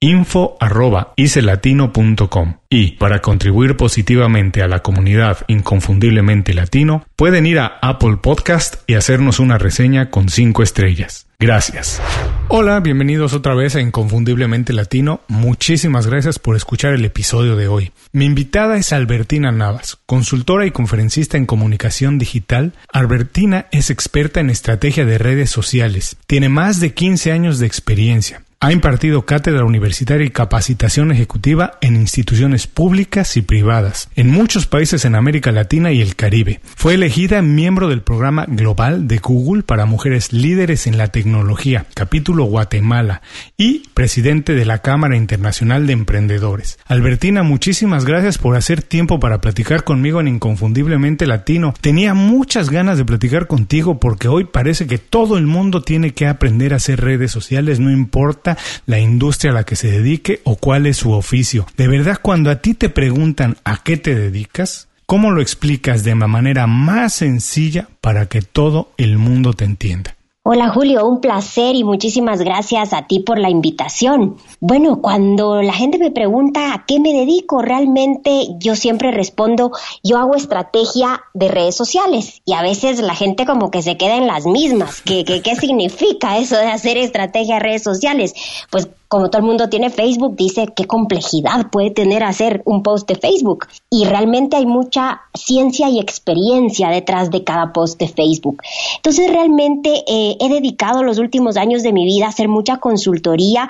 info.icelatino.com y para contribuir positivamente a la comunidad inconfundiblemente latino pueden ir a Apple Podcast y hacernos una reseña con 5 estrellas. Gracias. Hola, bienvenidos otra vez a Inconfundiblemente Latino. Muchísimas gracias por escuchar el episodio de hoy. Mi invitada es Albertina Navas, consultora y conferencista en comunicación digital. Albertina es experta en estrategia de redes sociales. Tiene más de 15 años de experiencia. Ha impartido cátedra universitaria y capacitación ejecutiva en instituciones públicas y privadas en muchos países en América Latina y el Caribe. Fue elegida miembro del programa global de Google para mujeres líderes en la tecnología, capítulo Guatemala, y presidente de la Cámara Internacional de Emprendedores. Albertina, muchísimas gracias por hacer tiempo para platicar conmigo en Inconfundiblemente Latino. Tenía muchas ganas de platicar contigo porque hoy parece que todo el mundo tiene que aprender a hacer redes sociales, no importa la industria a la que se dedique o cuál es su oficio. De verdad, cuando a ti te preguntan a qué te dedicas, ¿cómo lo explicas de la manera más sencilla para que todo el mundo te entienda? Hola Julio, un placer y muchísimas gracias a ti por la invitación. Bueno, cuando la gente me pregunta a qué me dedico, realmente yo siempre respondo, yo hago estrategia de redes sociales y a veces la gente como que se queda en las mismas. ¿Qué, significa eso de hacer estrategia de redes sociales? Pues como todo el mundo tiene Facebook, dice qué complejidad puede tener hacer un post de Facebook. Y realmente hay mucha ciencia y experiencia detrás de cada post de Facebook. Entonces realmente eh, he dedicado los últimos años de mi vida a hacer mucha consultoría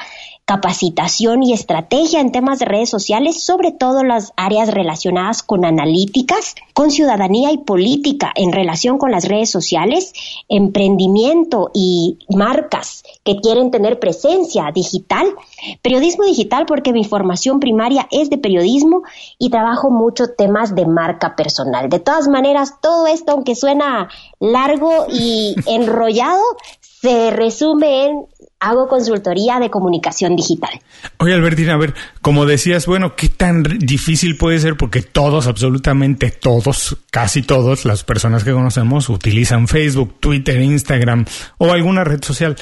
capacitación y estrategia en temas de redes sociales, sobre todo las áreas relacionadas con analíticas, con ciudadanía y política en relación con las redes sociales, emprendimiento y marcas que quieren tener presencia digital, periodismo digital porque mi formación primaria es de periodismo y trabajo mucho temas de marca personal. De todas maneras, todo esto, aunque suena largo y enrollado, se resume en hago consultoría de comunicación digital. Oye, Albertina, a ver, como decías, bueno, ¿qué tan difícil puede ser? Porque todos, absolutamente todos, casi todos, las personas que conocemos utilizan Facebook, Twitter, Instagram o alguna red social.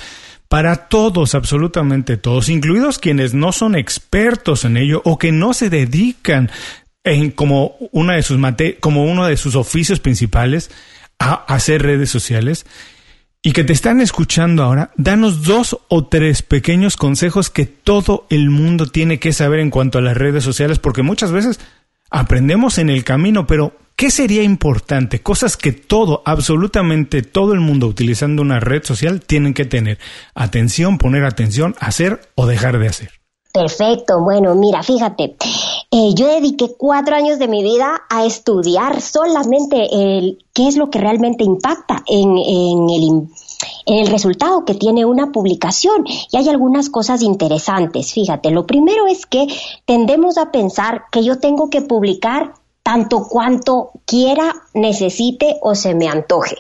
Para todos, absolutamente todos, incluidos quienes no son expertos en ello o que no se dedican como una de sus como uno de sus oficios principales a hacer redes sociales y que te están escuchando ahora, danos dos o tres pequeños consejos que todo el mundo tiene que saber en cuanto a las redes sociales, porque muchas veces aprendemos en el camino, pero ¿qué sería importante? Cosas que todo, absolutamente todo el mundo utilizando una red social tienen que tener atención, poner atención, hacer o dejar de hacer. Perfecto, bueno, mira, fíjate, eh, yo dediqué cuatro años de mi vida a estudiar solamente el, qué es lo que realmente impacta en, en el en el resultado que tiene una publicación. Y hay algunas cosas interesantes. Fíjate, lo primero es que tendemos a pensar que yo tengo que publicar tanto cuanto quiera, necesite o se me antoje.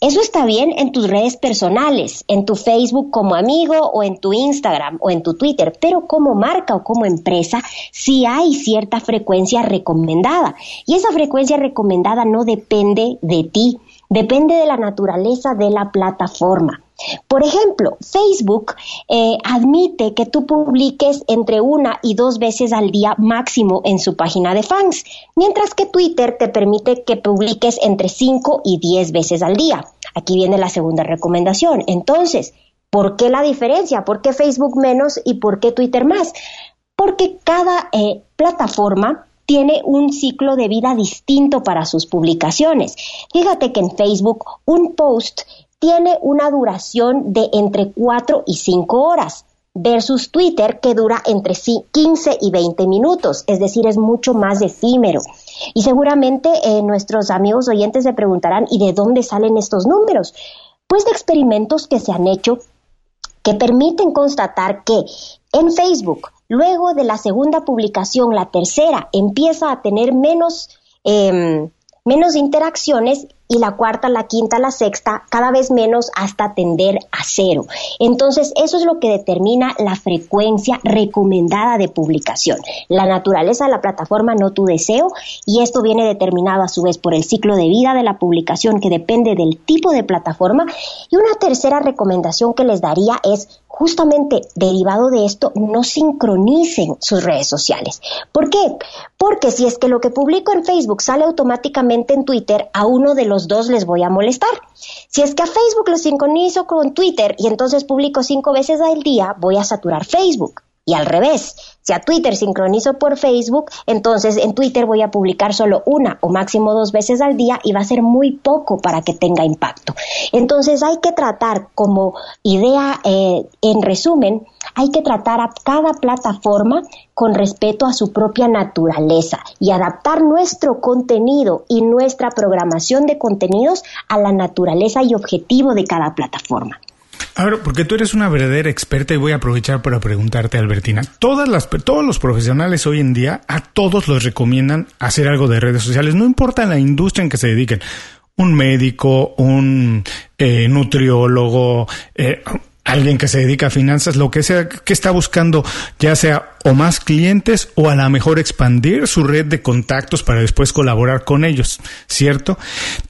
Eso está bien en tus redes personales, en tu Facebook como amigo o en tu Instagram o en tu Twitter, pero como marca o como empresa sí hay cierta frecuencia recomendada. Y esa frecuencia recomendada no depende de ti, depende de la naturaleza de la plataforma. Por ejemplo, Facebook eh, admite que tú publiques entre una y dos veces al día máximo en su página de fans, mientras que Twitter te permite que publiques entre 5 y 10 veces al día. Aquí viene la segunda recomendación. Entonces, ¿por qué la diferencia? ¿Por qué Facebook menos y por qué Twitter más? Porque cada eh, plataforma tiene un ciclo de vida distinto para sus publicaciones. Fíjate que en Facebook un post tiene una duración de entre 4 y 5 horas versus Twitter que dura entre 15 y 20 minutos, es decir, es mucho más efímero. Y seguramente eh, nuestros amigos oyentes se preguntarán, ¿y de dónde salen estos números? Pues de experimentos que se han hecho que permiten constatar que en Facebook Luego de la segunda publicación, la tercera empieza a tener menos, em, menos interacciones y la cuarta, la quinta, la sexta, cada vez menos hasta tender a cero. Entonces, eso es lo que determina la frecuencia recomendada de publicación. La naturaleza de la plataforma, no tu deseo, y esto viene determinado a su vez por el ciclo de vida de la publicación que depende del tipo de plataforma. Y una tercera recomendación que les daría es justamente derivado de esto, no sincronicen sus redes sociales. ¿Por qué? Porque si es que lo que publico en Facebook sale automáticamente en Twitter, a uno de los dos les voy a molestar. Si es que a Facebook lo sincronizo con Twitter y entonces publico cinco veces al día, voy a saturar Facebook. Y al revés, si a Twitter sincronizo por Facebook, entonces en Twitter voy a publicar solo una o máximo dos veces al día y va a ser muy poco para que tenga impacto. Entonces hay que tratar como idea, eh, en resumen, hay que tratar a cada plataforma con respeto a su propia naturaleza y adaptar nuestro contenido y nuestra programación de contenidos a la naturaleza y objetivo de cada plataforma. Ahora, porque tú eres una verdadera experta y voy a aprovechar para preguntarte, Albertina. Todas las, todos los profesionales hoy en día, a todos los recomiendan hacer algo de redes sociales, no importa la industria en que se dediquen. Un médico, un eh, nutriólogo, eh, alguien que se dedica a finanzas, lo que sea, que está buscando, ya sea o más clientes o a lo mejor expandir su red de contactos para después colaborar con ellos, ¿cierto?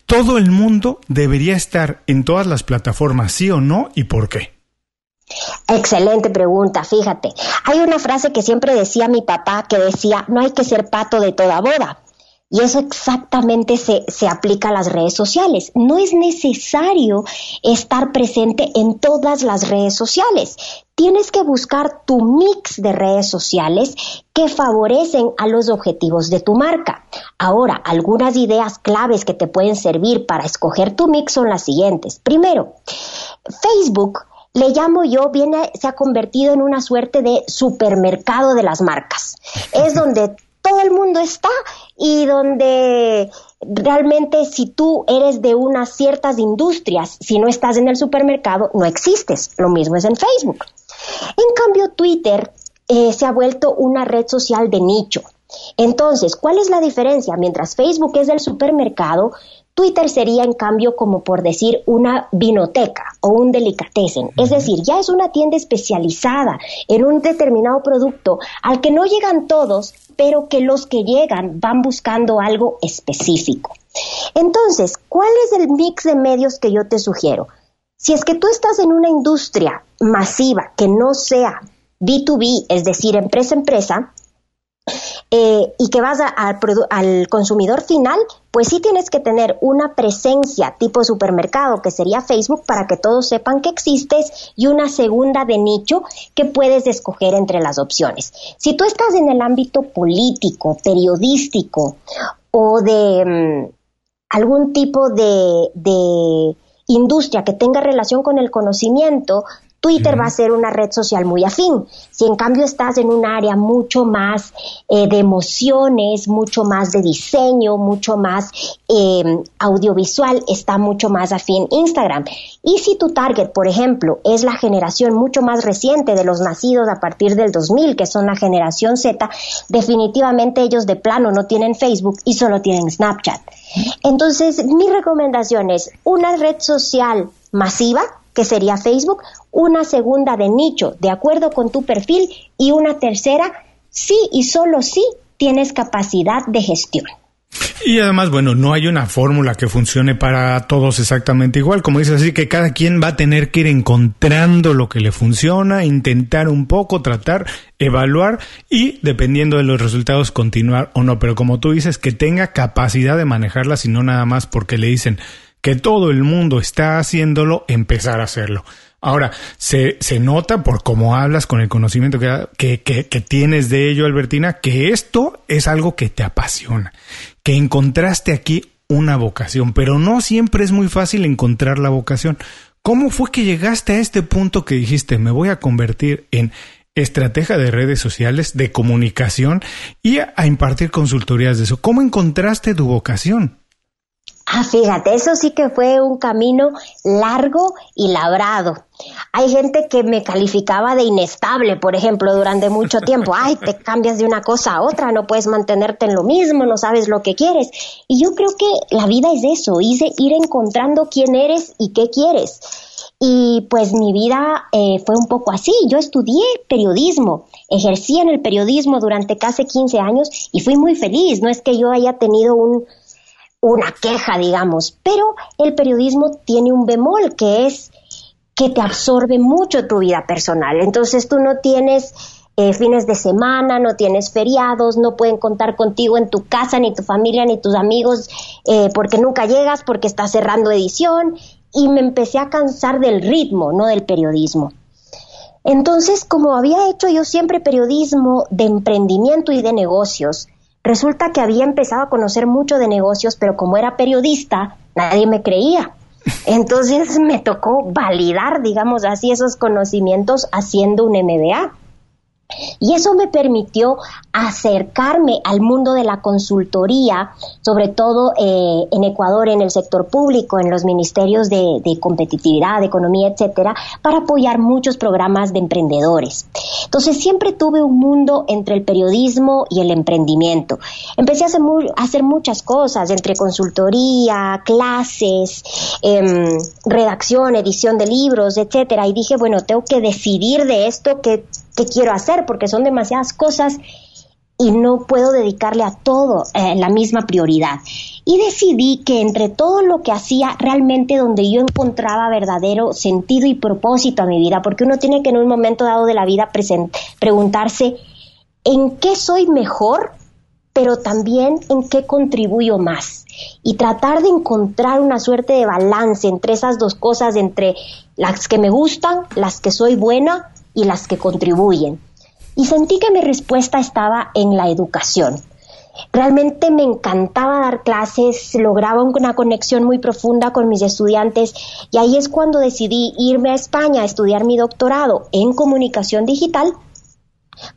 Todo el mundo debería estar en todas las plataformas, sí o no, y por qué. Excelente pregunta, fíjate. Hay una frase que siempre decía mi papá que decía, no hay que ser pato de toda boda. Y eso exactamente se, se, aplica a las redes sociales. No es necesario estar presente en todas las redes sociales. Tienes que buscar tu mix de redes sociales que favorecen a los objetivos de tu marca. Ahora, algunas ideas claves que te pueden servir para escoger tu mix son las siguientes. Primero, Facebook le llamo yo, viene, se ha convertido en una suerte de supermercado de las marcas. Es donde todo el mundo está y donde realmente si tú eres de unas ciertas industrias, si no estás en el supermercado, no existes. Lo mismo es en Facebook. En cambio, Twitter eh, se ha vuelto una red social de nicho. Entonces, ¿cuál es la diferencia? Mientras Facebook es del supermercado, Twitter sería en cambio como por decir una vinoteca o un delicatessen, es decir, ya es una tienda especializada en un determinado producto al que no llegan todos, pero que los que llegan van buscando algo específico. Entonces, ¿cuál es el mix de medios que yo te sugiero? Si es que tú estás en una industria masiva que no sea B2B, es decir, empresa-empresa, eh, y que vas al consumidor final, pues sí tienes que tener una presencia tipo supermercado, que sería Facebook, para que todos sepan que existes, y una segunda de nicho que puedes escoger entre las opciones. Si tú estás en el ámbito político, periodístico o de mm, algún tipo de, de industria que tenga relación con el conocimiento, Twitter va a ser una red social muy afín. Si en cambio estás en un área mucho más eh, de emociones, mucho más de diseño, mucho más em, audiovisual, está mucho más afín Instagram. Y si tu target, por ejemplo, es la generación mucho más reciente de los nacidos a partir del 2000, que son la generación Z, definitivamente ellos de plano no tienen Facebook y solo tienen Snapchat. Entonces, mi recomendación es una red social masiva, que sería Facebook, una segunda de nicho, de acuerdo con tu perfil, y una tercera, sí y solo sí tienes capacidad de gestión. Y además, bueno, no hay una fórmula que funcione para todos exactamente igual, como dices, así que cada quien va a tener que ir encontrando lo que le funciona, intentar un poco, tratar, evaluar y dependiendo de los resultados continuar o no, pero como tú dices, que tenga capacidad de manejarla, y no nada más porque le dicen que todo el mundo está haciéndolo, empezar a hacerlo. Ahora, se, se nota por cómo hablas con el conocimiento que, que, que, tienes de ello, Albertina, que esto es algo que te apasiona, que encontraste aquí una vocación, pero no siempre es muy fácil encontrar la vocación. ¿Cómo fue que llegaste a este punto que dijiste, me voy a convertir en estratega de redes sociales, de comunicación y a, a impartir consultorías de eso? ¿Cómo encontraste tu vocación? Ah, fíjate, eso sí que fue un camino largo y labrado. Hay gente que me calificaba de inestable, por ejemplo, durante mucho tiempo. Ay, te cambias de una cosa a otra, no puedes mantenerte en lo mismo, no sabes lo que quieres. Y yo creo que la vida es eso, ir encontrando quién eres y qué quieres. Y pues mi vida eh, fue un poco así. Yo estudié periodismo, ejercí en el periodismo durante casi 15 años y fui muy feliz. No es que yo haya tenido un, una queja, digamos, pero el periodismo tiene un bemol que es que te absorbe mucho tu vida personal. Entonces tú no tienes eh, fines de semana, no tienes feriados, no pueden contar contigo en tu casa, ni tu familia, ni tus amigos, eh, porque nunca llegas, porque estás cerrando edición. Y me empecé a cansar del ritmo, no del periodismo. Entonces, como había hecho yo siempre periodismo de emprendimiento y de negocios, Resulta que había empezado a conocer mucho de negocios, pero como era periodista, nadie me creía. Entonces me tocó validar, digamos así, esos conocimientos haciendo un MBA. Y eso me permitió acercarme al mundo de la consultoría, sobre todo eh, en Ecuador, en el sector público, en los ministerios de, competitividad, de economía, etcétera, para apoyar muchos programas de emprendedores. Entonces, siempre tuve un mundo entre el periodismo y el emprendimiento. Empecé a hacer, hacer muchas cosas, entre consultoría, clases, em, redacción, edición de libros, etcétera, y dije, bueno, tengo que decidir de esto que qué quiero hacer, porque son demasiadas cosas y no puedo dedicarle a todo eh, la misma prioridad. Y decidí que entre todo lo que hacía, realmente donde yo encontraba verdadero sentido y propósito a mi vida, porque uno tiene que en un momento dado de la vida preguntarse en qué soy mejor, pero también en qué contribuyo más. Y tratar de encontrar una suerte de balance entre esas dos cosas, entre las que me gustan, las que soy buena y las que contribuyen. Y sentí que mi respuesta estaba en la educación. Realmente me encantaba dar clases, lograba una conexión muy profunda con mis estudiantes y ahí es cuando decidí irme a España a estudiar mi doctorado en comunicación digital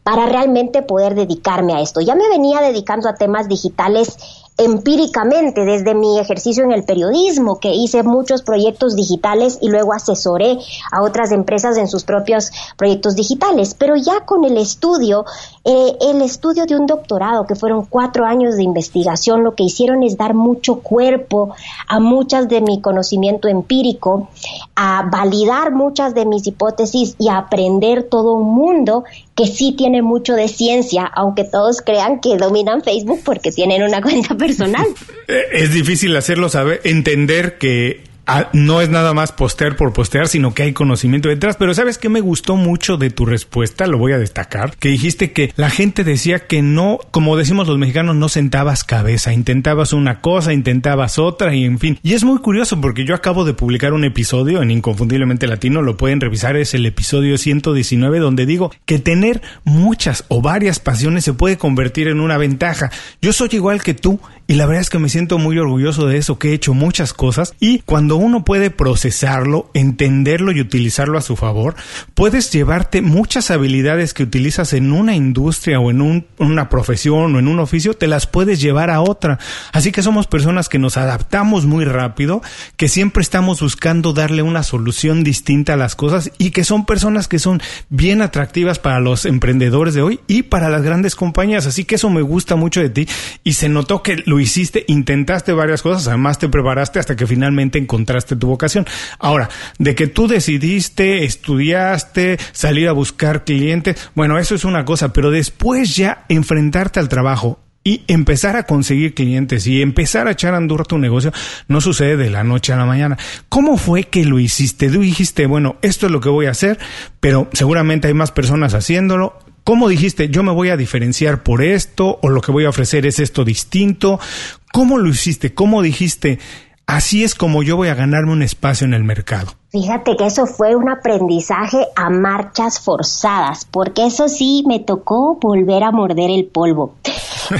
para realmente poder dedicarme a esto. Ya me venía dedicando a temas digitales empíricamente desde mi ejercicio en el periodismo, que hice muchos proyectos digitales y luego asesoré a otras empresas en sus propios proyectos digitales. Pero ya con el estudio, eh, el estudio de un doctorado, que fueron cuatro años de investigación, lo que hicieron es dar mucho cuerpo a muchas de mi conocimiento empírico, a validar muchas de mis hipótesis y a aprender todo un mundo que sí tiene mucho de ciencia, aunque todos crean que dominan Facebook porque tienen una cuenta personal. Eh, es difícil hacerlo saber, entender que No es nada más postear por postear, sino que hay conocimiento detrás. Pero sabes que me gustó mucho de tu respuesta, lo voy a destacar, que dijiste que la gente decía que no, como decimos los mexicanos, no sentabas cabeza, intentabas una cosa, intentabas otra y en fin. Y es muy curioso porque yo acabo de publicar un episodio en Inconfundiblemente Latino, lo pueden revisar, es el episodio 119 donde digo que tener muchas o varias pasiones se puede convertir en una ventaja. Yo soy igual que tú y la verdad es que me siento muy orgulloso de eso, que he hecho muchas cosas y cuando uno puede procesarlo, entenderlo y utilizarlo a su favor, puedes llevarte muchas habilidades que utilizas en una industria o en una profesión o en un oficio, te las puedes llevar a otra. Así que somos personas que nos adaptamos muy rápido, que siempre estamos buscando darle una solución distinta a las cosas y que son personas que son bien atractivas para los emprendedores de hoy y para las grandes compañías. Así que eso me gusta mucho de ti y se notó que lo hiciste, intentaste varias cosas, además te preparaste hasta que finalmente encontraste tu vocación. Ahora, de que tú decidiste, estudiaste, salir a buscar clientes, bueno, eso es una cosa, pero después ya enfrentarte al trabajo, y empezar a conseguir clientes y empezar a echar a andar tu negocio no sucede de la noche a la mañana. ¿Cómo fue que lo hiciste? Tú dijiste, bueno, esto es lo que voy a hacer, pero seguramente hay más personas haciéndolo. ¿Cómo dijiste, yo me voy a diferenciar por esto o lo que voy a ofrecer es esto distinto? ¿Cómo lo hiciste? ¿Cómo dijiste, así es como yo voy a ganarme un espacio en el mercado? Fíjate que eso fue un aprendizaje a marchas forzadas, porque eso sí me tocó volver a morder el polvo.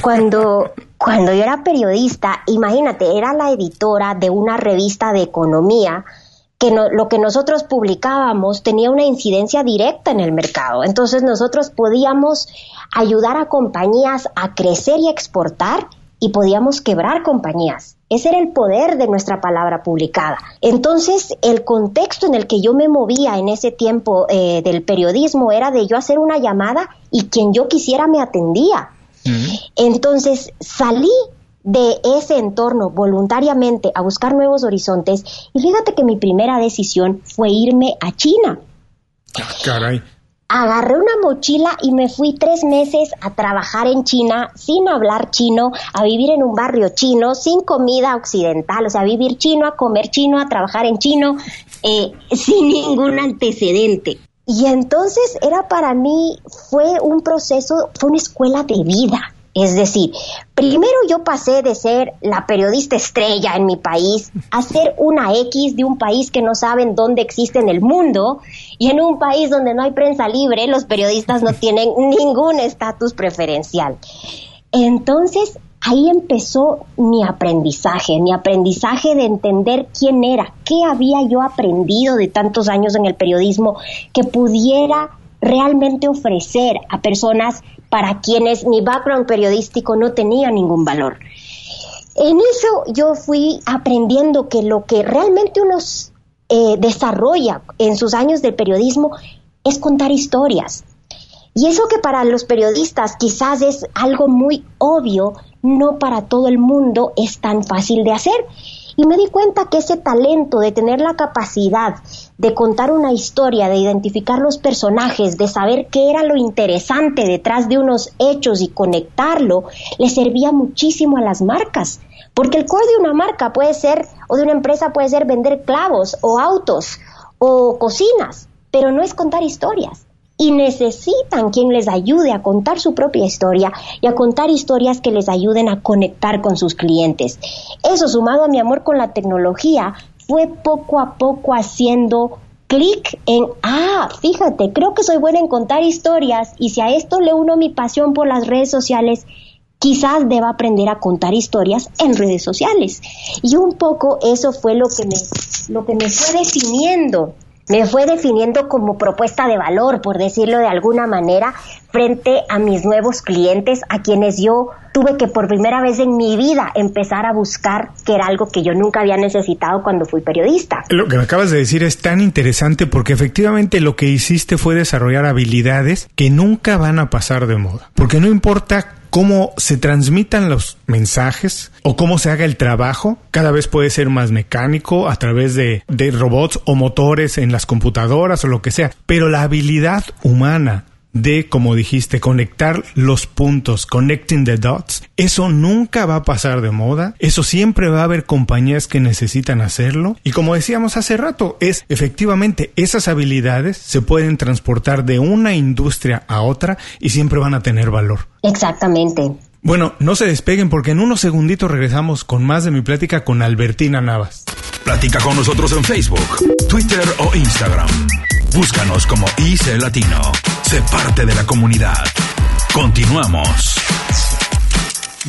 Cuando, cuando yo era periodista, imagínate, era la editora de una revista de economía que lo que nosotros publicábamos tenía una incidencia directa en el mercado. Entonces nosotros podíamos ayudar a compañías a crecer y exportar y podíamos quebrar compañías. Ese era el poder de nuestra palabra publicada. Entonces, el contexto en el que yo me movía en ese tiempo eh, del periodismo era de yo hacer una llamada y quien yo quisiera me atendía. Entonces, salí de ese entorno voluntariamente a buscar nuevos horizontes y fíjate que mi primera decisión fue irme a China. Ah, caray agarré una mochila y me fui tres meses a trabajar en China sin hablar chino, a vivir en un barrio chino, sin comida occidental, o sea, a vivir chino, a comer chino, a trabajar en chino, eh, sin ningún antecedente. Y entonces era para mí, fue un proceso, fue una escuela de vida. Es decir, primero yo pasé de ser la periodista estrella en mi país a ser una X de un país que no saben dónde existe en el mundo y en un país donde no hay prensa libre, los periodistas no tienen ningún estatus preferencial. Entonces, ahí empezó mi aprendizaje, mi aprendizaje de entender quién era, qué había yo aprendido de tantos años en el periodismo que pudiera realmente ofrecer a personas para quienes mi background periodístico no tenía ningún valor. En eso yo fui aprendiendo que lo que realmente uno eh, desarrolla en sus años de periodismo es contar historias. Y eso que para los periodistas quizás es algo muy obvio, no para todo el mundo es tan fácil de hacer. Y me di cuenta que ese talento de tener la capacidad de contar una historia, de identificar los personajes, de saber qué era lo interesante detrás de unos hechos y conectarlo, le servía muchísimo a las marcas. Porque el core de una marca puede ser, o de una empresa puede ser vender clavos o autos o cocinas, pero no es contar historias y necesitan quien les ayude a contar su propia historia y a contar historias que les ayuden a conectar con sus clientes. Eso sumado a mi amor con la tecnología fue poco a poco haciendo clic en, ah, fíjate, creo que soy buena en contar historias y si a esto le uno mi pasión por las redes sociales, quizás deba aprender a contar historias en redes sociales. Y un poco eso fue lo que me, lo que me fue definiendo me fue definiendo como propuesta de valor, por decirlo de alguna manera, frente a mis nuevos clientes, a quienes yo tuve que por primera vez en mi vida empezar a buscar, que era algo que yo nunca había necesitado cuando fui periodista. Lo que me acabas de decir es tan interesante porque efectivamente lo que hiciste fue desarrollar habilidades que nunca van a pasar de moda. Porque no importa cómo se transmitan los mensajes o cómo se haga el trabajo. Cada vez puede ser más mecánico a través de, de, robots o motores en las computadoras o lo que sea. Pero la habilidad humana de, como dijiste, conectar los puntos, connecting the dots, eso nunca va a pasar de moda, eso siempre va a haber compañías que necesitan hacerlo y como decíamos hace rato, es efectivamente esas habilidades se pueden transportar de una industria a otra y siempre van a tener valor. Exactamente. Bueno, no se despeguen porque en unos segunditos regresamos con más de mi plática con Albertina Navas. Platica con nosotros en Facebook, Twitter o Instagram. Búscanos como IC Latino. Sé parte de la comunidad. Continuamos.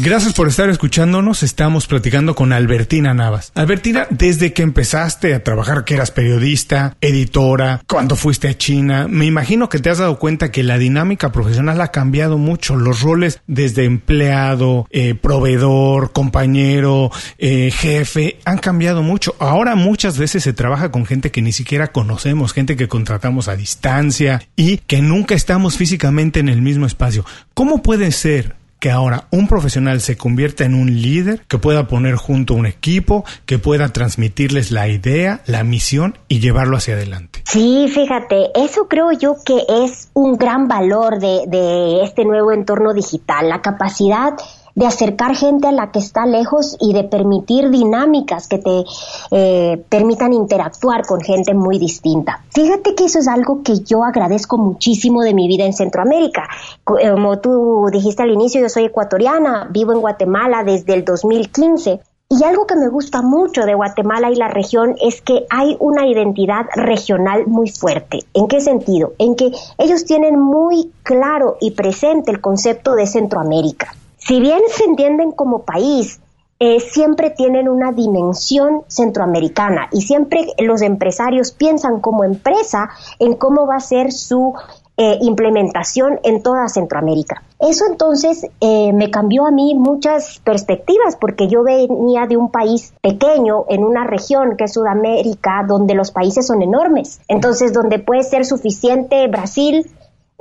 Gracias por estar escuchándonos. Estamos platicando con Albertina Navas. Albertina, desde que empezaste a trabajar, que eras periodista, editora, cuando fuiste a China, me imagino que te has dado cuenta que la dinámica profesional ha cambiado mucho. Los roles desde empleado, eh, proveedor, compañero, eh, jefe, han cambiado mucho. Ahora muchas veces se trabaja con gente que ni siquiera conocemos, gente que contratamos a distancia y que nunca estamos físicamente en el mismo espacio. ¿Cómo puede ser que ahora un profesional se convierta en un líder que pueda poner junto un equipo, que pueda transmitirles la idea, la misión y llevarlo hacia adelante. Sí, fíjate, eso creo yo que es un gran valor de, de este nuevo entorno digital, la capacidad de acercar gente a la que está lejos y de permitir dinámicas que te eh, permitan interactuar con gente muy distinta. Fíjate que eso es algo que yo agradezco muchísimo de mi vida en Centroamérica. Como tú dijiste al inicio, yo soy ecuatoriana, vivo en Guatemala desde el 2015 y algo que me gusta mucho de Guatemala y la región es que hay una identidad regional muy fuerte. ¿En qué sentido? En que ellos tienen muy claro y presente el concepto de Centroamérica. Si bien se entienden como país, eh, siempre tienen una dimensión centroamericana y siempre los empresarios piensan como empresa en cómo va a ser su eh, implementación en toda Centroamérica. Eso entonces eh, me cambió a mí muchas perspectivas porque yo venía de un país pequeño en una región que es Sudamérica donde los países son enormes. Entonces donde puede ser suficiente Brasil,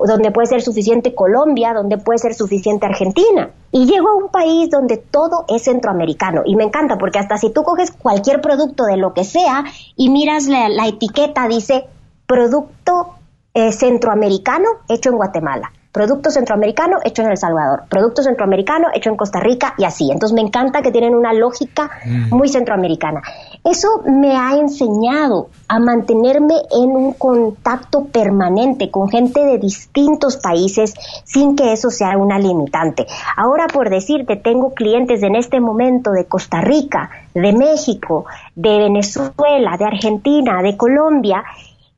donde puede ser suficiente Colombia, donde puede ser suficiente Argentina. Y llego a un país donde todo es centroamericano. Y me encanta porque hasta si tú coges cualquier producto de lo que sea y miras la, etiqueta, dice producto eh, centroamericano hecho en Guatemala, producto centroamericano hecho en El Salvador, producto centroamericano hecho en Costa Rica y así. Entonces me encanta que tienen una lógica mm. muy centroamericana. Eso me ha enseñado a mantenerme en un contacto permanente con gente de distintos países sin que eso sea una limitante. Ahora por decirte, tengo clientes en este momento de Costa Rica, de México, de Venezuela, de Argentina, de Colombia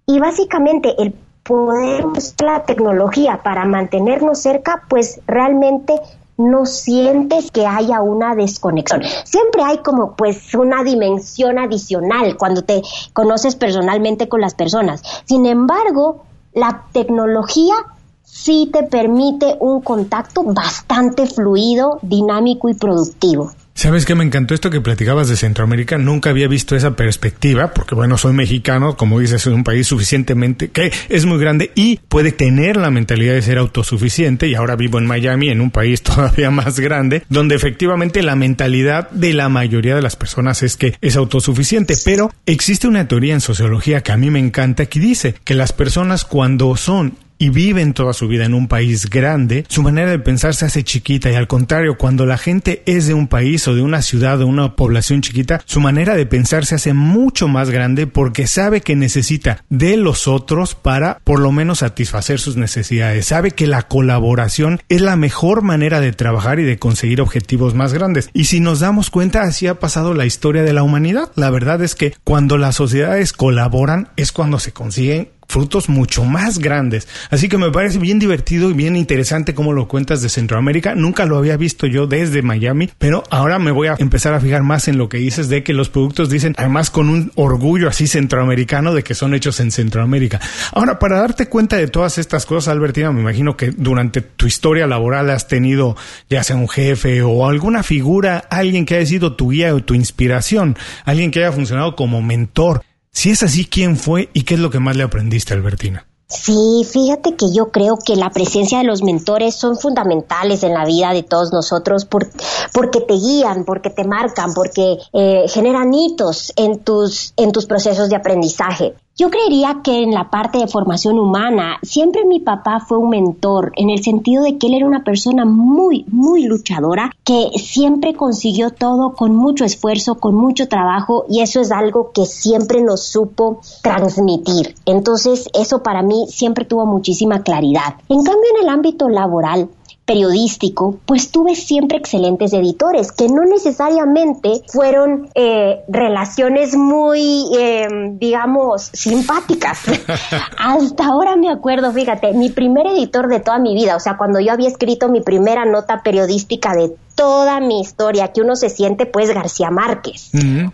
y básicamente el poder usar la tecnología para mantenernos cerca, pues realmente no sientes que haya una desconexión. Siempre hay como pues una dimensión adicional cuando te conoces personalmente con las personas. Sin embargo, la tecnología sí te permite un contacto bastante fluido, dinámico y productivo. ¿Sabes qué me encantó esto que platicabas de Centroamérica? Nunca había visto esa perspectiva, porque bueno, soy mexicano, como dices, es un país suficientemente, que es muy grande y puede tener la mentalidad de ser autosuficiente y ahora vivo en Miami, en un país todavía más grande, donde efectivamente la mentalidad de la mayoría de las personas es que es autosuficiente, pero existe una teoría en sociología que a mí me encanta que dice que las personas cuando son y viven toda su vida en un país grande, su manera de pensar se hace chiquita y al contrario, cuando la gente es de un país o de una ciudad o una población chiquita, su manera de pensar se hace mucho más grande porque sabe que necesita de los otros para por lo menos satisfacer sus necesidades. Sabe que la colaboración es la mejor manera de trabajar y de conseguir objetivos más grandes. Y si nos damos cuenta, así ha pasado la historia de la humanidad. La verdad es que cuando las sociedades colaboran es cuando se consiguen frutos mucho más grandes. Así que me parece bien divertido y bien interesante cómo lo cuentas de Centroamérica. Nunca lo había visto yo desde Miami, pero ahora me voy a empezar a fijar más en lo que dices de que los productos dicen, además con un orgullo así centroamericano de que son hechos en Centroamérica. Ahora, para darte cuenta de todas estas cosas, Albertina, me imagino que durante tu historia laboral has tenido ya sea un jefe o alguna figura, alguien que haya sido tu guía o tu inspiración, alguien que haya funcionado como mentor. Si es así, ¿quién fue y qué es lo que más le aprendiste, Albertina? Sí, fíjate que yo creo que la presencia de los mentores son fundamentales en la vida de todos nosotros porque te guían, porque te marcan, porque eh, generan hitos en tus, en tus procesos de aprendizaje. Yo creería que en la parte de formación humana, siempre mi papá fue un mentor, en el sentido de que él era una persona muy, muy luchadora, que siempre consiguió todo con mucho esfuerzo, con mucho trabajo, y eso es algo que siempre nos supo transmitir. Entonces, eso para mí siempre tuvo muchísima claridad. En cambio, en el ámbito laboral, periodístico, pues tuve siempre excelentes editores, que no necesariamente fueron eh, relaciones muy, eh, digamos, simpáticas. Hasta ahora me acuerdo, fíjate, mi primer editor de toda mi vida, o sea, cuando yo había escrito mi primera nota periodística de toda mi historia, que uno se siente pues García Márquez.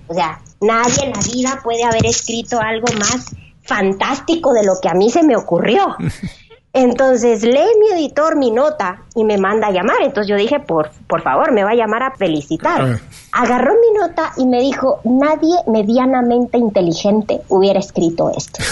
O sea, nadie en la vida puede haber escrito algo más fantástico de lo que a mí se me ocurrió. Entonces lee mi editor mi nota y me manda a llamar. Entonces yo dije, por, por favor, me va a llamar a felicitar. Agarró mi nota y me dijo, nadie medianamente inteligente hubiera escrito esto.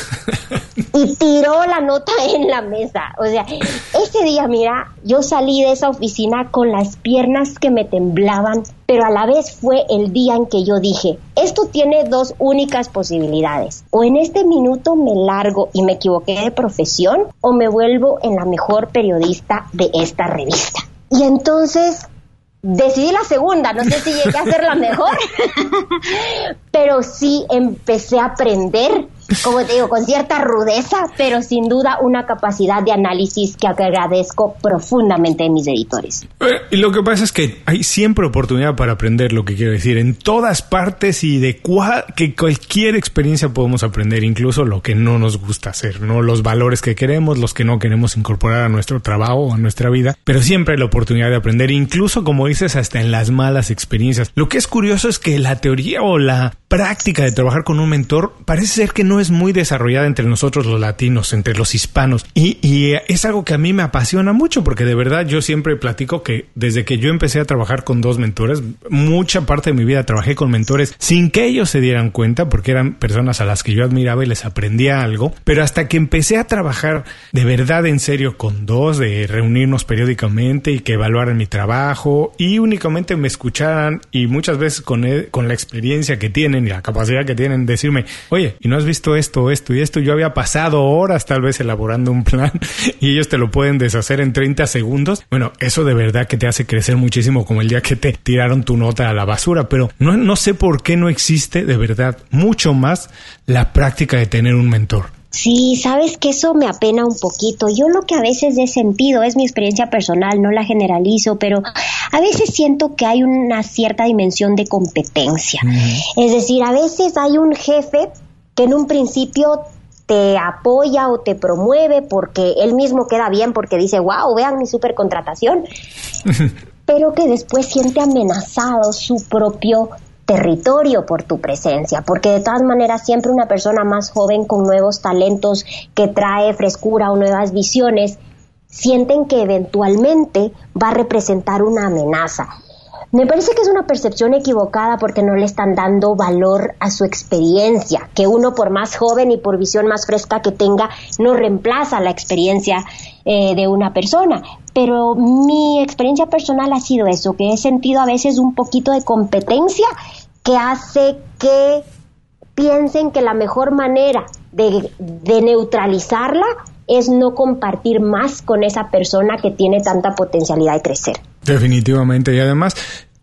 y tiró la nota en la mesa. O sea, ese día, mira, yo salí de esa oficina con las piernas que me temblaban, pero a la vez fue el día en que yo dije, esto tiene dos únicas posibilidades. O en este minuto me largo y me equivoqué de profesión, o me vuelvo en la mejor periodista de esta revista. Y entonces decidí la segunda, no sé si llegué a ser la mejor, pero sí empecé a aprender como te digo, con cierta rudeza, pero sin duda una capacidad de análisis que agradezco profundamente de mis editores. Eh, y lo que pasa es que hay siempre oportunidad para aprender lo que quiero decir. En todas partes y de que cualquier experiencia podemos aprender, incluso lo que no nos gusta hacer, ¿no? Los valores que queremos, los que no queremos incorporar a nuestro trabajo o a nuestra vida, pero siempre la oportunidad de aprender, incluso como dices, hasta en las malas experiencias. Lo que es curioso es que la teoría o la práctica de trabajar con un mentor parece ser que no es muy desarrollada entre nosotros los latinos, entre los hispanos. Y, es algo que a mí me apasiona mucho porque de verdad yo siempre platico que desde que yo empecé a trabajar con dos mentores, mucha parte de mi vida trabajé con mentores sin que ellos se dieran cuenta porque eran personas a las que yo admiraba y les aprendía algo. Pero hasta que empecé a trabajar de verdad en serio con dos, de reunirnos periódicamente y que evaluaran mi trabajo y únicamente me escucharan y muchas veces con, con la experiencia que tienen y la capacidad que tienen de decirme, oye, ¿y no has visto esto, esto y esto? Yo había pasado horas tal vez elaborando un plan y ellos te lo pueden deshacer en 30 segundos. Bueno, eso de verdad que te hace crecer muchísimo como el día que te tiraron tu nota a la basura, pero no, no sé por qué no existe de verdad mucho más la práctica de tener un mentor. Sí, sabes que eso me apena un poquito. Yo lo que a veces he sentido es mi experiencia personal, no la generalizo, pero a veces siento que hay una cierta dimensión de competencia. Es decir, a veces hay un jefe que en un principio te apoya o te promueve porque él mismo queda bien porque dice, wow, vean mi supercontratación, pero que después siente amenazado su propio territorio por tu presencia, porque de todas maneras siempre una persona más joven con nuevos talentos que trae frescura o nuevas visiones, sienten que eventualmente va a representar una amenaza. Me parece que es una percepción equivocada porque no le están dando valor a su experiencia, que uno por más joven y por visión más fresca que tenga, no reemplaza la experiencia eh, de una persona. Pero mi experiencia personal ha sido eso, que he sentido a veces un poquito de competencia que hace que piensen que la mejor manera de, de neutralizarla es no compartir más con esa persona que tiene tanta potencialidad de crecer. Definitivamente. Y además,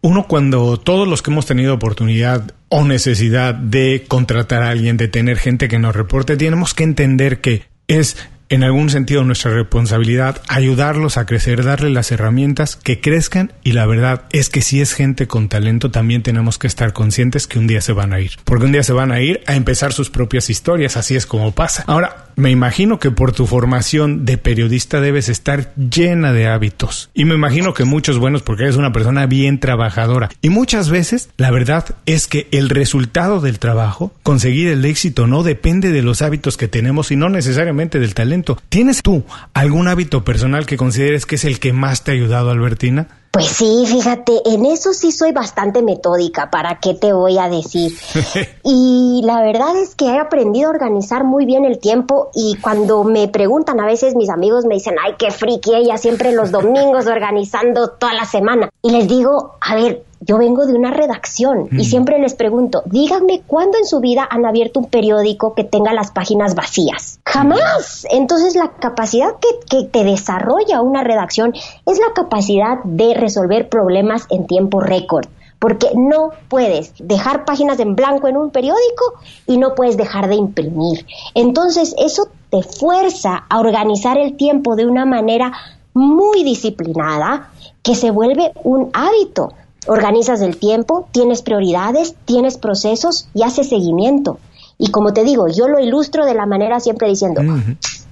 uno cuando todos los que hemos tenido oportunidad o necesidad de contratar a alguien, de tener gente que nos reporte, tenemos que entender que es en algún sentido nuestra responsabilidad ayudarlos a crecer, darle las herramientas que crezcan y la verdad es que si es gente con talento también tenemos que estar conscientes que un día se van a ir, porque un día se van a ir a empezar sus propias historias, así es como pasa. Ahora, me imagino que por tu formación de periodista debes estar llena de hábitos y me imagino que muchos buenos porque eres una persona bien trabajadora y muchas veces la verdad es que el resultado del trabajo, conseguir el éxito no depende de los hábitos que tenemos y no necesariamente del talento ¿Tienes tú algún hábito personal que consideres que es el que más te ha ayudado, Albertina? Pues sí, fíjate, en eso sí soy bastante metódica, ¿para qué te voy a decir? y la verdad es que he aprendido a organizar muy bien el tiempo y cuando me preguntan a veces mis amigos me dicen, ay, qué friki ella siempre los domingos organizando toda la semana. Y les digo, a ver, yo vengo de una redacción y mm. siempre les pregunto, díganme cuándo en su vida han abierto un periódico que tenga las páginas vacías. Jamás. Entonces la capacidad que, que te desarrolla una redacción es la capacidad de resolver problemas en tiempo récord porque no puedes dejar páginas en blanco en un periódico y no puedes dejar de imprimir. Entonces eso te fuerza a organizar el tiempo de una manera muy disciplinada que se vuelve un hábito. Organizas el tiempo, tienes prioridades, tienes procesos y haces seguimiento. Y como te digo, yo lo ilustro de la manera siempre diciendo,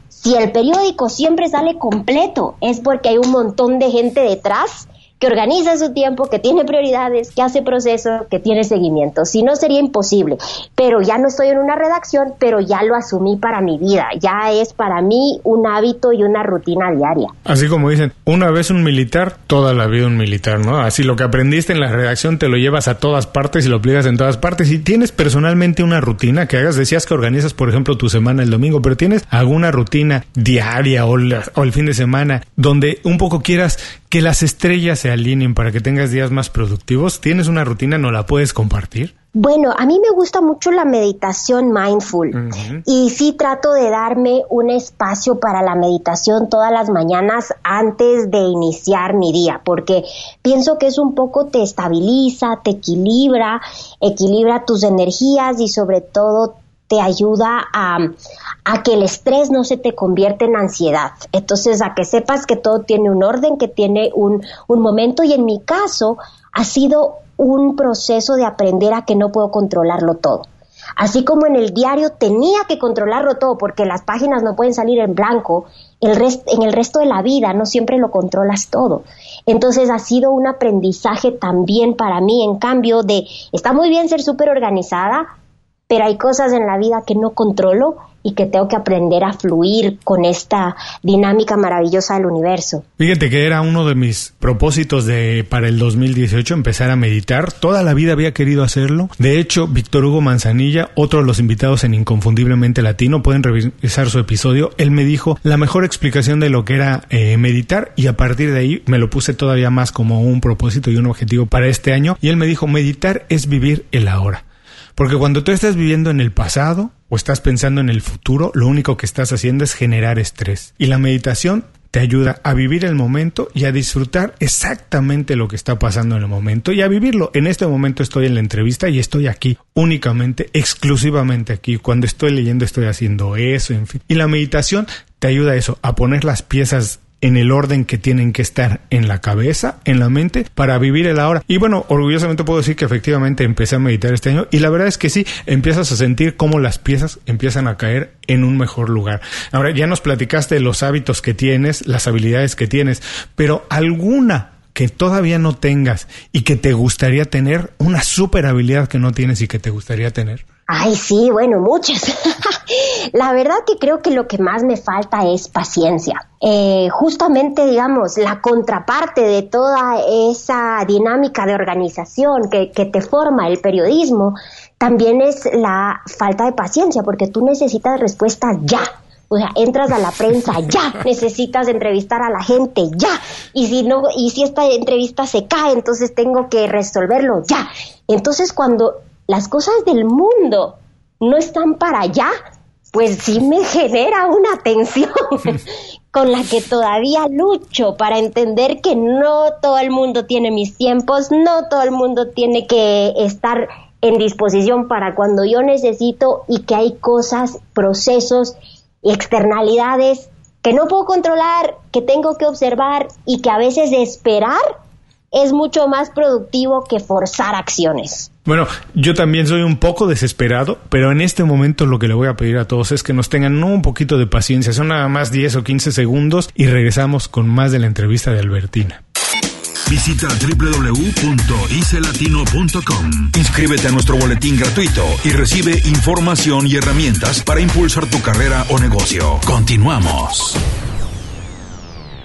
si el periódico siempre sale completo, es porque hay un montón de gente detrás que organiza su tiempo, que tiene prioridades, que hace proceso, que tiene seguimiento. Si no, sería imposible. Pero ya no estoy en una redacción, pero ya lo asumí para mi vida. Ya es para mí un hábito y una rutina diaria. Así como dicen, una vez un militar, toda la vida un militar, ¿no? Así lo que aprendiste en la redacción te lo llevas a todas partes y lo aplicas en todas partes. Y tienes personalmente una rutina que hagas, decías que organizas, por ejemplo, tu semana el domingo, pero tienes alguna rutina diaria o, o el fin de semana donde un poco quieras que las estrellas se alineen para que tengas días más productivos? ¿Tienes una rutina? ¿No la puedes compartir? Bueno, a mí me gusta mucho la meditación mindful y sí trato de darme un espacio para la meditación todas las mañanas antes de iniciar mi día, porque pienso que es un poco te estabiliza, te equilibra, equilibra tus energías y sobre todo te ayuda a, a, que el estrés no se te convierta en ansiedad. Entonces, a que sepas que todo tiene un orden, que tiene un, momento y en mi caso ha sido un proceso de aprender a que no puedo controlarlo todo. Así como en el diario tenía que controlarlo todo porque las páginas no pueden salir en blanco, el en el resto de la vida no siempre lo controlas todo. Entonces ha sido un aprendizaje también para mí, en cambio de, está muy bien ser súper organizada, pero hay cosas en la vida que no controlo y que tengo que aprender a fluir con esta dinámica maravillosa del universo. Fíjate que era uno de mis propósitos de para el 2018 empezar a meditar. Toda la vida había querido hacerlo. De hecho, Víctor Hugo Manzanilla, otro de los invitados en Inconfundiblemente Latino, pueden revisar su episodio. Él me dijo la mejor explicación de lo que era eh, meditar y a partir de ahí me lo puse todavía más como un propósito y un objetivo para este año. Y él me dijo, meditar es vivir el ahora. Porque cuando tú estás viviendo en el pasado o estás pensando en el futuro, lo único que estás haciendo es generar estrés. Y la meditación te ayuda a vivir el momento y a disfrutar exactamente lo que está pasando en el momento y a vivirlo. En este momento estoy en la entrevista y estoy aquí, únicamente, exclusivamente aquí. Cuando estoy leyendo estoy haciendo eso, en fin. Y la meditación te ayuda a eso, a poner las piezas en el orden que tienen que estar en la cabeza, en la mente, para vivir el ahora. Y bueno, orgullosamente puedo decir que efectivamente empecé a meditar este año y la verdad es que sí, empiezas a sentir cómo las piezas empiezan a caer en un mejor lugar. Ahora, ya nos platicaste los hábitos que tienes, las habilidades que tienes, pero alguna que todavía no tengas y que te gustaría tener, una super habilidad que no tienes y que te gustaría tener. Ay, sí, bueno, muchas. la verdad que creo que lo que más me falta es paciencia. Eh, justamente, digamos, la contraparte de toda esa dinámica de organización que, que te forma el periodismo, también es la falta de paciencia, porque tú necesitas respuestas ya. O sea, entras a la prensa ya, necesitas entrevistar a la gente ya. Y si no, y si esta entrevista se cae, entonces tengo que resolverlo ya. Entonces, cuando las cosas del mundo no están para allá, pues sí me genera una tensión con la que todavía lucho para entender que no todo el mundo tiene mis tiempos, no todo el mundo tiene que estar en disposición para cuando yo necesito y que hay cosas, procesos y externalidades que no puedo controlar, que tengo que observar y que a veces esperar es mucho más productivo que forzar acciones. Bueno, yo también soy un poco desesperado, pero en este momento lo que le voy a pedir a todos es que nos tengan un poquito de paciencia. Son nada más 10 o 15 segundos y regresamos con más de la entrevista de Albertina. Visita www.icelatino.com. Inscríbete a nuestro boletín gratuito y recibe información y herramientas para impulsar tu carrera o negocio. Continuamos.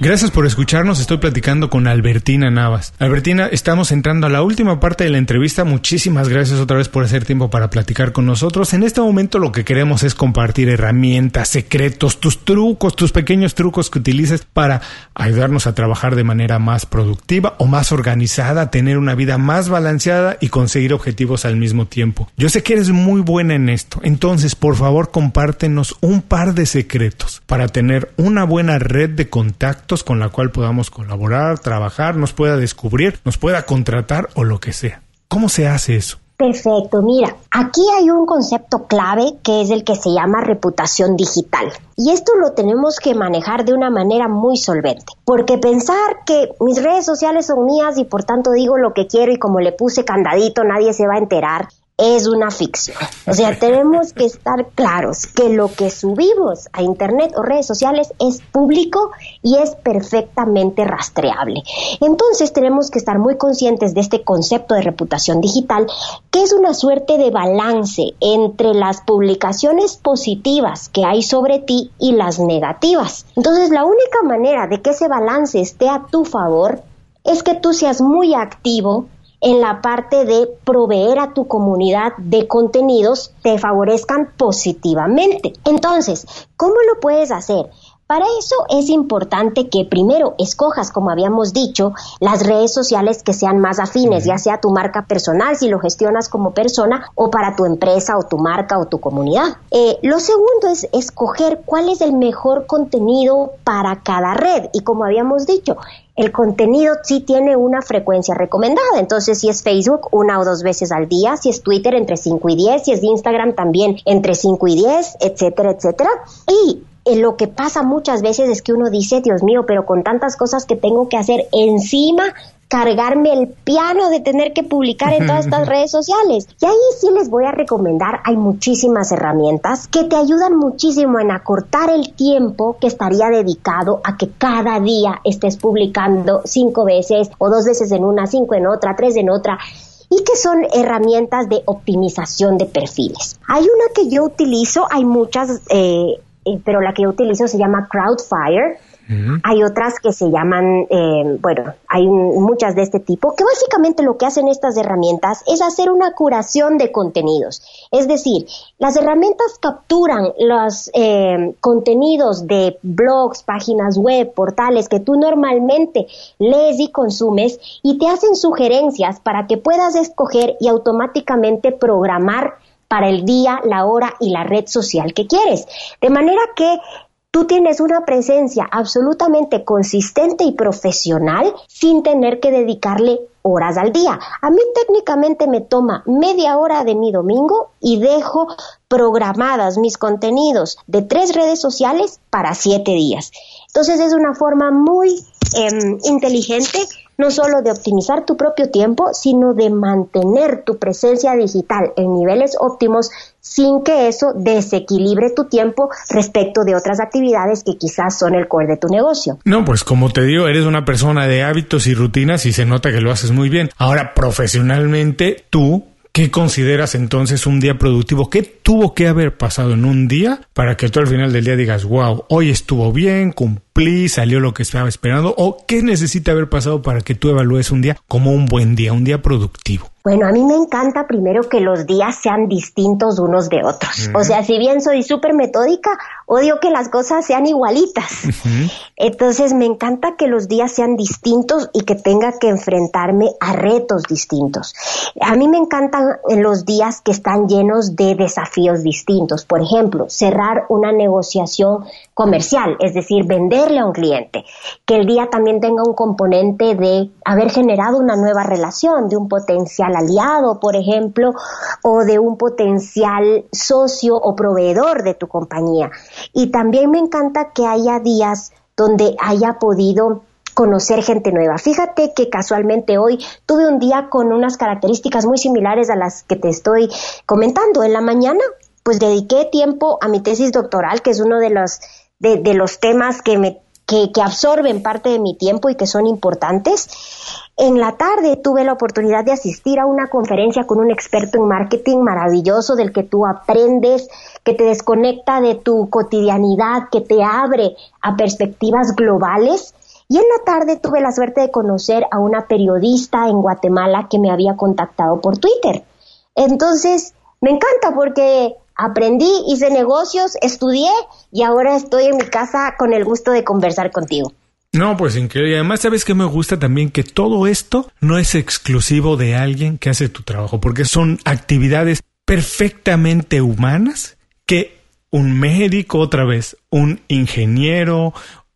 Gracias por escucharnos. Estoy platicando con Albertina Navas. Albertina, estamos entrando a la última parte de la entrevista. Muchísimas gracias otra vez por hacer tiempo para platicar con nosotros. En este momento lo que queremos es compartir herramientas, secretos, tus trucos, tus pequeños trucos que utilices para ayudarnos a trabajar de manera más productiva o más organizada, tener una vida más balanceada y conseguir objetivos al mismo tiempo. Yo sé que eres muy buena en esto. Entonces, por favor, compártenos un par de secretos para tener una buena red de con la cual podamos colaborar, trabajar, nos pueda descubrir, nos pueda contratar o lo que sea. ¿Cómo se hace eso? Perfecto, mira, aquí hay un concepto clave que es el que se llama reputación digital. Y esto lo tenemos que manejar de una manera muy solvente, porque pensar que mis redes sociales son mías y por tanto digo lo que quiero y como le puse candadito nadie se va a enterar, es una ficción. O sea, tenemos que estar claros que lo que subimos a Internet o redes sociales es público y es perfectamente rastreable. Entonces tenemos que estar muy conscientes de este concepto de reputación digital, que es una suerte de balance entre las publicaciones positivas que hay sobre ti y las negativas. Entonces la única manera de que ese balance esté a tu favor es que tú seas muy activo en la parte de proveer a tu comunidad de contenidos te favorezcan positivamente. Entonces, ¿cómo lo puedes hacer? Para eso es importante que primero escojas, como habíamos dicho, las redes sociales que sean más afines, ya sea tu marca personal, si lo gestionas como persona, o para tu empresa o tu marca o tu comunidad. Eh, lo segundo es escoger cuál es el mejor contenido para cada red. Y como habíamos dicho, el contenido sí tiene una frecuencia recomendada. Entonces, si es Facebook, una o dos veces al día, si es Twitter, entre 5 y 10, si es Instagram, también entre 5 y 10, etcétera, etcétera. Y eh, lo que pasa muchas veces es que uno dice, Dios mío, pero con tantas cosas que tengo que hacer encima, cargarme el piano de tener que publicar en todas estas redes sociales. Y ahí sí les voy a recomendar, hay muchísimas herramientas que te ayudan muchísimo en acortar el tiempo que estaría dedicado a que cada día estés publicando cinco veces o dos veces en una, cinco en otra, tres en otra y que son herramientas de optimización de perfiles. Hay una que yo utilizo, hay muchas eh, eh, pero la que yo utilizo se llama Crowdfire. Hay otras que se llaman, eh, bueno, hay muchas de este tipo, que básicamente lo que hacen estas herramientas es hacer una curación de contenidos. Es decir, las herramientas capturan los eh, contenidos de blogs, páginas web, portales que tú normalmente lees y consumes y te hacen sugerencias para que puedas escoger y automáticamente programar para el día, la hora y la red social que quieres. De manera que tú tienes una presencia absolutamente consistente y profesional sin tener que dedicarle horas al día. A mí técnicamente me toma media hora de mi domingo y dejo programadas mis contenidos de tres redes sociales para siete días. Entonces es una forma muy em, inteligente no solo de optimizar tu propio tiempo, sino de mantener tu presencia digital en niveles óptimos sin que eso desequilibre tu tiempo respecto de otras actividades que quizás son el core de tu negocio. No, pues como te digo, eres una persona de hábitos y rutinas y se nota que lo haces muy bien. Ahora, profesionalmente, tú ¿Qué consideras entonces un día productivo? ¿Qué tuvo que haber pasado en un día para que tú al final del día digas, wow, hoy estuvo bien, cumplí, salió lo que estaba esperando? ¿O qué necesita haber pasado para que tú evalúes un día como un buen día, un día productivo? Bueno, a mí me encanta primero que los días sean distintos unos de otros. O sea, si bien soy súper metódica, odio que las cosas sean igualitas. Entonces, me encanta que los días sean distintos y que tenga que enfrentarme a retos distintos. A mí me encantan los días que están llenos de desafíos distintos. Por ejemplo, cerrar una negociación comercial, es decir, a un cliente. Que el día también tenga un componente de haber generado una nueva relación, de un potencial aliado, por ejemplo, o de un potencial socio o proveedor de tu compañía. Y también me encanta que haya días donde haya podido conocer gente nueva. Fíjate que casualmente hoy tuve un día con unas características muy similares a las que te estoy comentando. En la mañana, pues dediqué tiempo a mi tesis doctoral, que es uno de los, de, los temas que me que, absorben parte de mi tiempo y que son importantes. En la tarde tuve la oportunidad de asistir a una conferencia con un experto en marketing maravilloso del que tú aprendes, que te desconecta de tu cotidianidad, que te abre a perspectivas globales. Y en la tarde tuve la suerte de conocer a una periodista en Guatemala que me había contactado por Twitter. Entonces, me encanta porque aprendí, hice negocios, estudié y ahora estoy en mi casa con el gusto de conversar contigo. No, pues increíble. Además, sabes que me gusta también que todo esto no es exclusivo de alguien que hace tu trabajo, porque son actividades perfectamente humanas que un médico, otra vez, un ingeniero,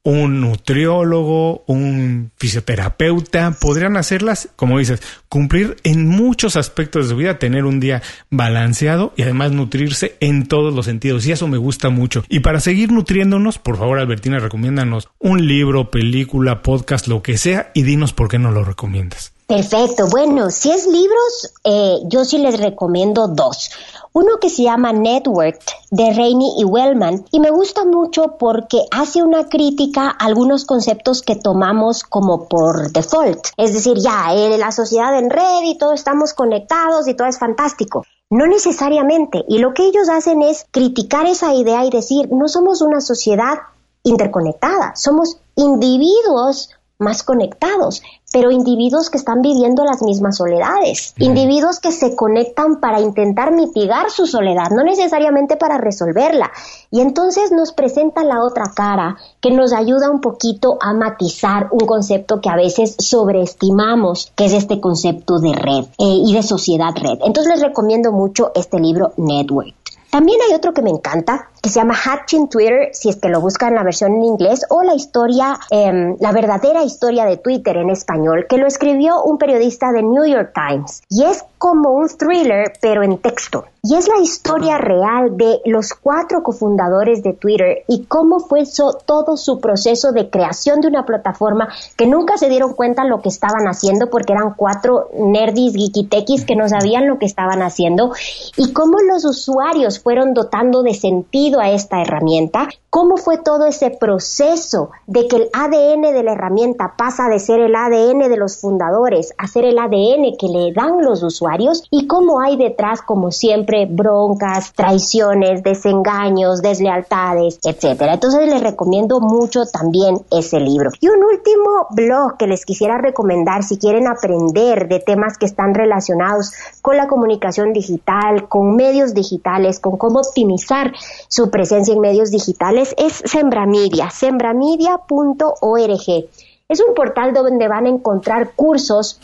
un nutriólogo, un fisioterapeuta, podrían hacerlas, como dices, cumplir en muchos aspectos de su vida, tener un día balanceado y además nutrirse en todos los sentidos. Y eso me gusta mucho. Y para seguir nutriéndonos, por favor, Albertina, recomiéndanos un libro, película, podcast, lo que sea, y dinos por qué no lo recomiendas. Perfecto. Bueno, si es libros, eh, yo sí les recomiendo dos. Uno que se llama Networked de Rainey y Wellman y me gusta mucho porque hace una crítica a algunos conceptos que tomamos como por default. Es decir, ya, eh, la sociedad en red y todos estamos conectados y todo es fantástico. No necesariamente. Y lo que ellos hacen es criticar esa idea y decir, no somos una sociedad interconectada, somos individuos más conectados, pero individuos que están viviendo las mismas soledades, individuos que se conectan para intentar mitigar su soledad, no necesariamente para resolverla. Y entonces nos presenta la otra cara que nos ayuda un poquito a matizar un concepto que a veces sobreestimamos, que es este concepto de red eh, y de sociedad red. Entonces les recomiendo mucho este libro Network. También hay otro que me encanta, que se llama Hatching Twitter, si es que lo buscan la versión en inglés, o la historia, em, la verdadera historia de Twitter en español, que lo escribió un periodista de New York Times. Y es como un thriller, pero en texto. Y es la historia real de los cuatro cofundadores de Twitter y cómo fue todo su proceso de creación de una plataforma que nunca se dieron cuenta lo que estaban haciendo porque eran cuatro nerdis, geekitekis que no sabían lo que estaban haciendo y cómo los usuarios fueron dotando de sentido a esta herramienta, cómo fue todo ese proceso de que el ADN de la herramienta pasa de ser el ADN de los fundadores a ser el ADN que le dan los usuarios y cómo hay detrás, como siempre, broncas, traiciones, desengaños, deslealtades, etcétera. Entonces les recomiendo mucho también ese libro. Y un último blog que les quisiera recomendar si quieren aprender de temas que están relacionados con la comunicación digital, con medios digitales, con cómo optimizar su presencia en medios digitales es Sembramidia, sembramidia.org. Es un portal donde van a encontrar cursos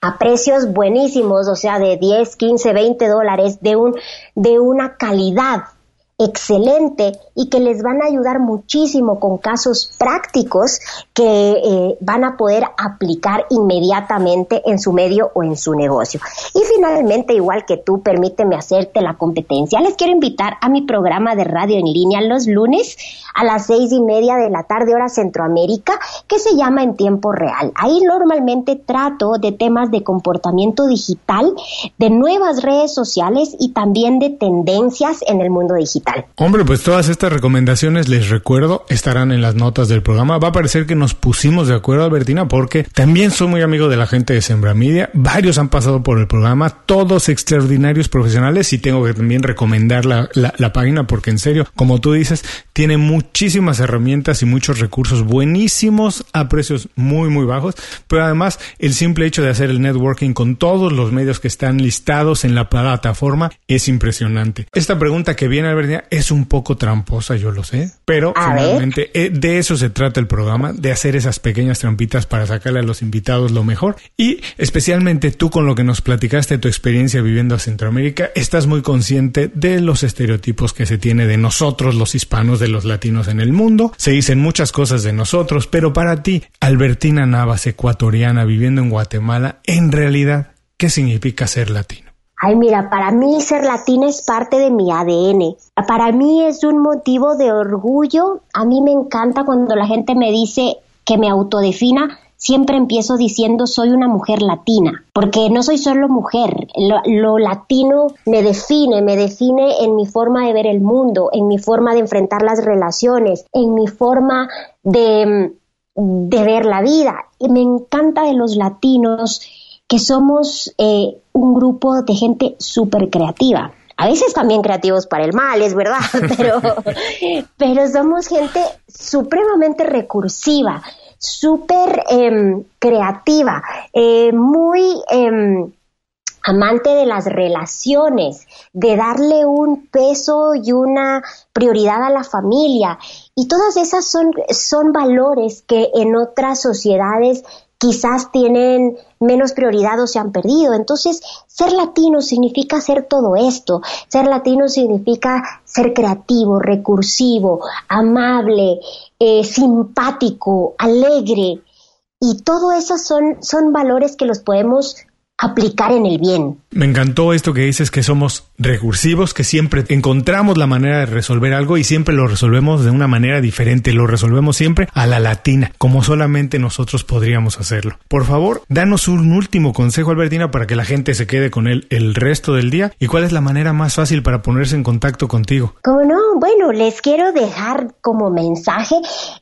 a precios buenísimos, o sea, de 10, 15, 20 dólares, de, un, de una calidad excelente y que les van a ayudar muchísimo con casos prácticos que eh, van a poder aplicar inmediatamente en su medio o en su negocio. Y finalmente, igual que tú, permíteme hacerte la competencia. Les quiero invitar a mi programa de radio en línea los lunes a las seis y media de la tarde hora Centroamérica que se llama En Tiempo Real. Ahí normalmente trato de temas de comportamiento digital, de nuevas redes sociales y también de tendencias en el mundo digital. Hombre, pues todas estas recomendaciones, les recuerdo, estarán en las notas del programa. Va a parecer que nos pusimos de acuerdo, Albertina, porque también soy muy amigo de la gente de Sembra Media. Varios han pasado por el programa, todos extraordinarios profesionales y tengo que también recomendar la, la página porque en serio, como tú dices, tiene muchísimas herramientas y muchos recursos buenísimos a precios muy, muy bajos. Pero además, el simple hecho de hacer el networking con todos los medios que están listados en la plataforma es impresionante. Esta pregunta que viene, Albertina, es un poco tramposa, yo lo sé, pero finalmente eh, de eso se trata el programa, de hacer esas pequeñas trampitas para sacarle a los invitados lo mejor. Y especialmente tú con lo que nos platicaste tu experiencia viviendo a Centroamérica, estás muy consciente de los estereotipos que se tiene de nosotros los hispanos, de los latinos en el mundo, se dicen muchas cosas de nosotros, pero para ti, Albertina Navas, ecuatoriana viviendo en Guatemala, en realidad, ¿qué significa ser latino? Ay, mira, para mí ser latina es parte de mi ADN. Para mí es un motivo de orgullo. A mí me encanta cuando la gente me dice que me autodefina. Siempre empiezo diciendo soy una mujer latina, porque no soy solo mujer. Lo, latino me define, me define en mi forma de ver el mundo, en mi forma de enfrentar las relaciones, en mi forma de, de ver la vida. Y me encanta de los latinos que somos eh, un grupo de gente súper creativa. A veces también creativos para el mal, es verdad, pero, pero somos gente supremamente recursiva, súper em, creativa, eh, muy em, amante de las relaciones, de darle un peso y una prioridad a la familia. Y todas esas son, son valores que en otras sociedades quizás tienen menos prioridad o se han perdido. Entonces, ser latino significa hacer todo esto. Ser latino significa ser creativo, recursivo, amable, eh, simpático, alegre. Y todo eso son, son valores que los podemos aplicar en el bien. Me encantó esto que dices que somos recursivos, que siempre encontramos la manera de resolver algo y siempre lo resolvemos de una manera diferente, lo resolvemos siempre a la latina, como solamente nosotros podríamos hacerlo. Por favor, danos un último consejo, Albertina, para que la gente se quede con él el resto del día y cuál es la manera más fácil para ponerse en contacto contigo. Como no, bueno, les quiero dejar como mensaje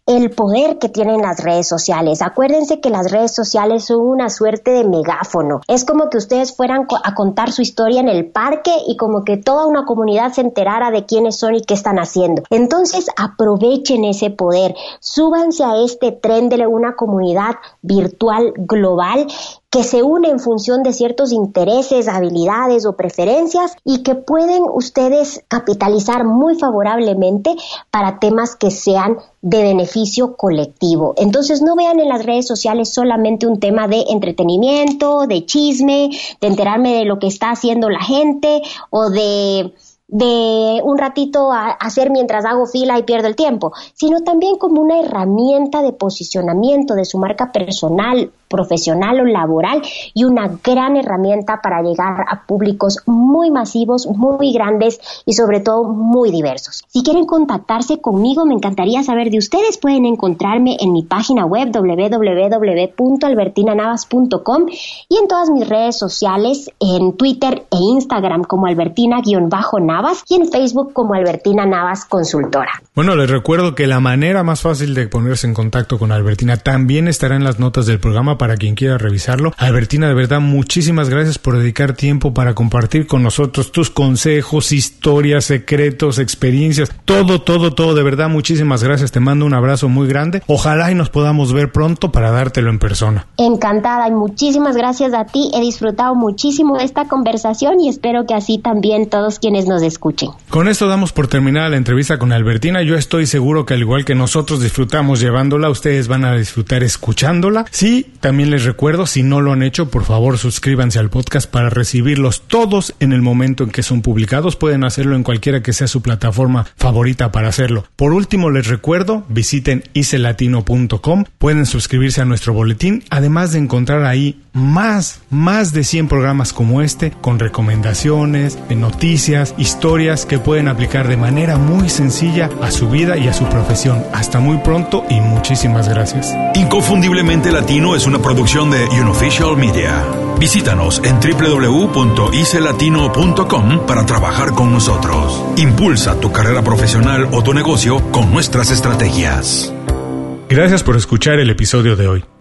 el poder que tienen las redes sociales. Acuérdense que las redes sociales son una suerte de megáfono. Es como que ustedes fueran a contar su historia en el parque y como que toda una comunidad se enterara de quiénes son y qué están haciendo. Entonces aprovechen ese poder, súbanse a este tren de una comunidad virtual global que se une en función de ciertos intereses, habilidades o preferencias y que pueden ustedes capitalizar muy favorablemente para temas que sean de beneficio colectivo. Entonces no vean en las redes sociales solamente un tema de entretenimiento, de chisme, de enterarme de lo que está haciendo la gente o de de un ratito a hacer mientras hago fila y pierdo el tiempo, sino también como una herramienta de posicionamiento de su marca personal, profesional o laboral y una gran herramienta para llegar a públicos muy masivos, muy grandes y sobre todo muy diversos. Si quieren contactarse conmigo, me encantaría saber de ustedes. Pueden encontrarme en mi página web www.albertinanavas.com y en todas mis redes sociales, en Twitter e Instagram como Albertina-Navas y en Facebook como Albertina Navas Consultora. Bueno, les recuerdo que la manera más fácil de ponerse en contacto con Albertina también estará en las notas del programa para quien quiera revisarlo. Albertina, de verdad, muchísimas gracias por dedicar tiempo para compartir con nosotros tus consejos, historias, secretos, experiencias, todo, todo, todo. De verdad, muchísimas gracias. Te mando un abrazo muy grande. Ojalá y nos podamos ver pronto para dártelo en persona. Encantada y muchísimas gracias a ti. He disfrutado muchísimo de esta conversación y espero que así también todos quienes nos escuchen. Con esto damos por terminada la entrevista con Albertina. Yo estoy seguro que al igual que nosotros disfrutamos llevándola, ustedes van a disfrutar escuchándola. Sí, también les recuerdo, si no lo han hecho, por favor suscríbanse al podcast para recibirlos todos en el momento en que son publicados. Pueden hacerlo en cualquiera que sea su plataforma favorita para hacerlo. Por último, les recuerdo, visiten icelatino.com, pueden suscribirse a nuestro boletín, además de encontrar ahí más, más de 100 programas como este, con recomendaciones, noticias, historias que pueden aplicar de manera muy sencilla a su vida y a su profesión. Hasta muy pronto y muchísimas gracias. Inconfundiblemente Latino es una producción de Unofficial Media. Visítanos en www.icelatino.com para trabajar con nosotros. Impulsa tu carrera profesional o tu negocio con nuestras estrategias. Gracias por escuchar el episodio de hoy.